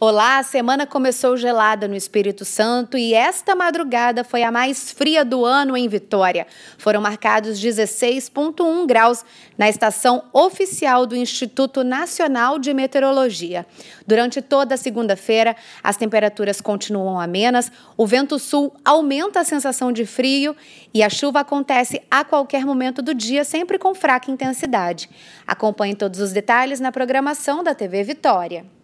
Olá, a semana começou gelada no Espírito Santo e esta madrugada foi a mais fria do ano em Vitória. Foram marcados 16,1 graus na estação oficial do Instituto Nacional de Meteorologia. Durante toda a segunda-feira, as temperaturas continuam amenas, o vento sul aumenta a sensação de frio e a chuva acontece a qualquer momento do dia, sempre com fraca intensidade. Acompanhe todos os detalhes na programação da TV Vitória.